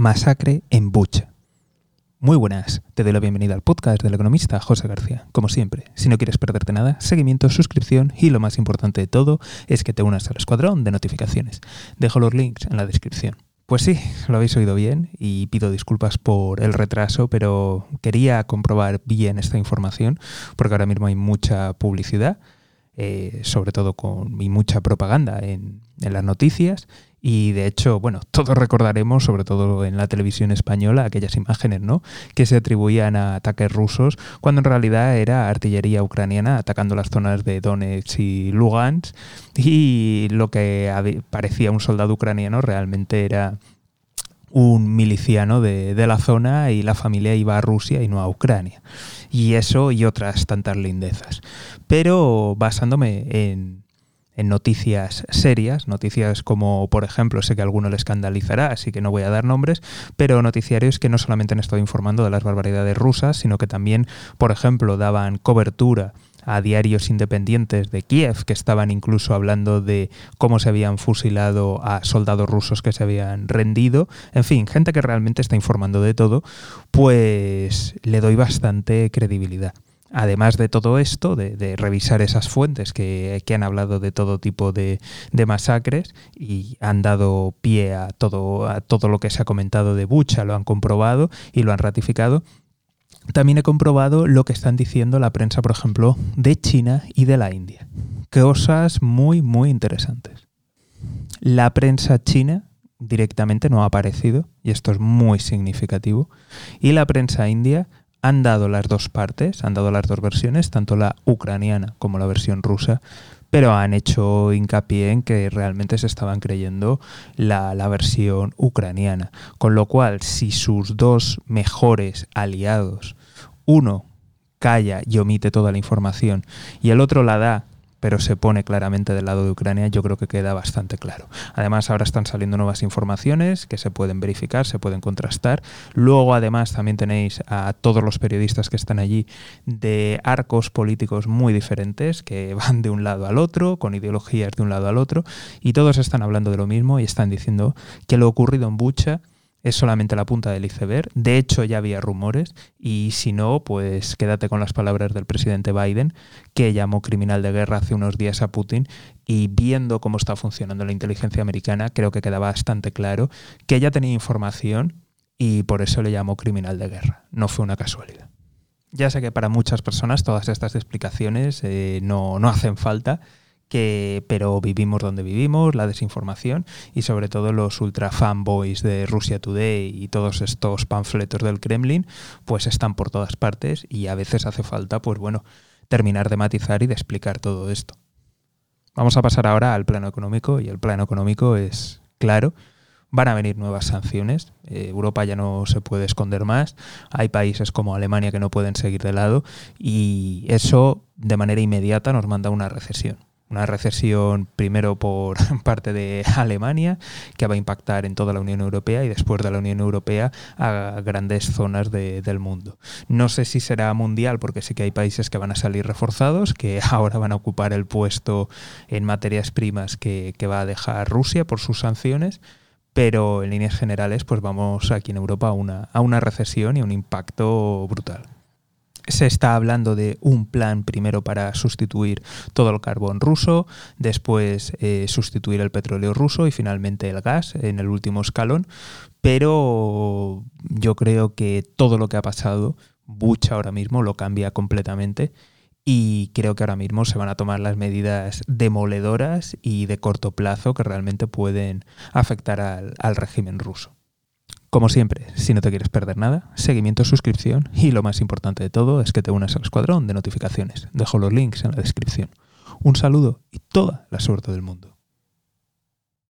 Masacre en Bucha. Muy buenas, te doy la bienvenida al podcast del economista José García. Como siempre, si no quieres perderte nada, seguimiento, suscripción y lo más importante de todo es que te unas al escuadrón de notificaciones. Dejo los links en la descripción. Pues sí, lo habéis oído bien y pido disculpas por el retraso, pero quería comprobar bien esta información porque ahora mismo hay mucha publicidad, eh, sobre todo con y mucha propaganda en, en las noticias y de hecho, bueno, todos recordaremos, sobre todo en la televisión española, aquellas imágenes, ¿no? Que se atribuían a ataques rusos, cuando en realidad era artillería ucraniana atacando las zonas de Donetsk y Lugansk. Y lo que parecía un soldado ucraniano realmente era un miliciano de, de, la zona y la familia iba a Rusia y no a Ucrania. Y eso y otras tantas lindezas. Pero basándome en en noticias serias, noticias como, por ejemplo, sé que a alguno le escandalizará, así que no voy a dar nombres, pero noticiarios que no solamente han estado informando de las barbaridades rusas, sino que también, por ejemplo, daban cobertura a diarios independientes de Kiev que estaban incluso hablando de cómo se habían fusilado a soldados rusos que se habían rendido. En fin, gente que realmente está informando de todo, pues le doy bastante credibilidad. Además de todo esto, de, revisar esas fuentes que, han hablado de todo tipo de, masacres y han dado pie a todo, a todo lo que se ha comentado de Bucha, lo han comprobado y lo han ratificado, también he comprobado lo que están diciendo la prensa, por ejemplo, de China y de la India. Cosas muy, muy interesantes. La prensa china directamente no ha aparecido, y esto es muy significativo, y la prensa india han dado las dos partes, han dado las dos versiones, tanto la ucraniana como la versión rusa, pero han hecho hincapié en que realmente se estaban creyendo la, la, versión ucraniana. Con lo cual, si sus dos mejores aliados, uno calla y omite toda la información y el otro la da pero se pone claramente del lado de Ucrania, yo creo que queda bastante claro. Además, ahora están saliendo nuevas informaciones que se pueden verificar, se pueden contrastar. Luego, además, también tenéis a todos los periodistas que están allí de arcos políticos muy diferentes, que van de un lado al otro, con ideologías de un lado al otro, y todos están hablando de lo mismo y están diciendo que lo ocurrido en Bucha es solamente la punta del iceberg. De hecho, ya había rumores y si no, pues quédate con las palabras del presidente Biden, que llamó criminal de guerra hace unos días a Putin y viendo cómo está funcionando la inteligencia americana, creo que queda bastante claro que ella tenía información y por eso le llamó criminal de guerra. No fue una casualidad. Ya sé que para muchas personas todas estas explicaciones eh, no, no hacen falta, que, pero vivimos donde vivimos, la desinformación y sobre todo los ultra fanboys de Russia Today y todos estos panfletos del Kremlin, pues están por todas partes y a veces hace falta, pues bueno, terminar de matizar y de explicar todo esto. Vamos a pasar ahora al plano económico y el plano económico es claro. Van a venir nuevas sanciones. Eh, Europa ya no se puede esconder más. Hay países como Alemania que no pueden seguir de lado y eso de manera inmediata nos manda una recesión una recesión primero por parte de Alemania, que va a impactar en toda la Unión Europea y después de la Unión Europea a grandes zonas del mundo. No sé si será mundial, porque sí que hay países que van a salir reforzados, que ahora van a ocupar el puesto en materias primas que, que va a dejar Rusia por sus sanciones, pero en líneas generales pues vamos aquí en Europa a una, a una recesión y a un impacto brutal se está hablando de un plan primero para sustituir todo el carbón ruso, después eh, sustituir el petróleo ruso y finalmente el gas en el último escalón. Pero yo creo que todo lo que ha pasado, Bucha ahora mismo lo cambia completamente y creo que ahora mismo se van a tomar las medidas demoledoras y de corto plazo que realmente pueden afectar al régimen ruso. Como siempre, si no te quieres perder nada, seguimiento, suscripción y lo más importante de todo es que te unas al escuadrón de notificaciones. Dejo los links en la descripción. Un saludo y toda la suerte del mundo.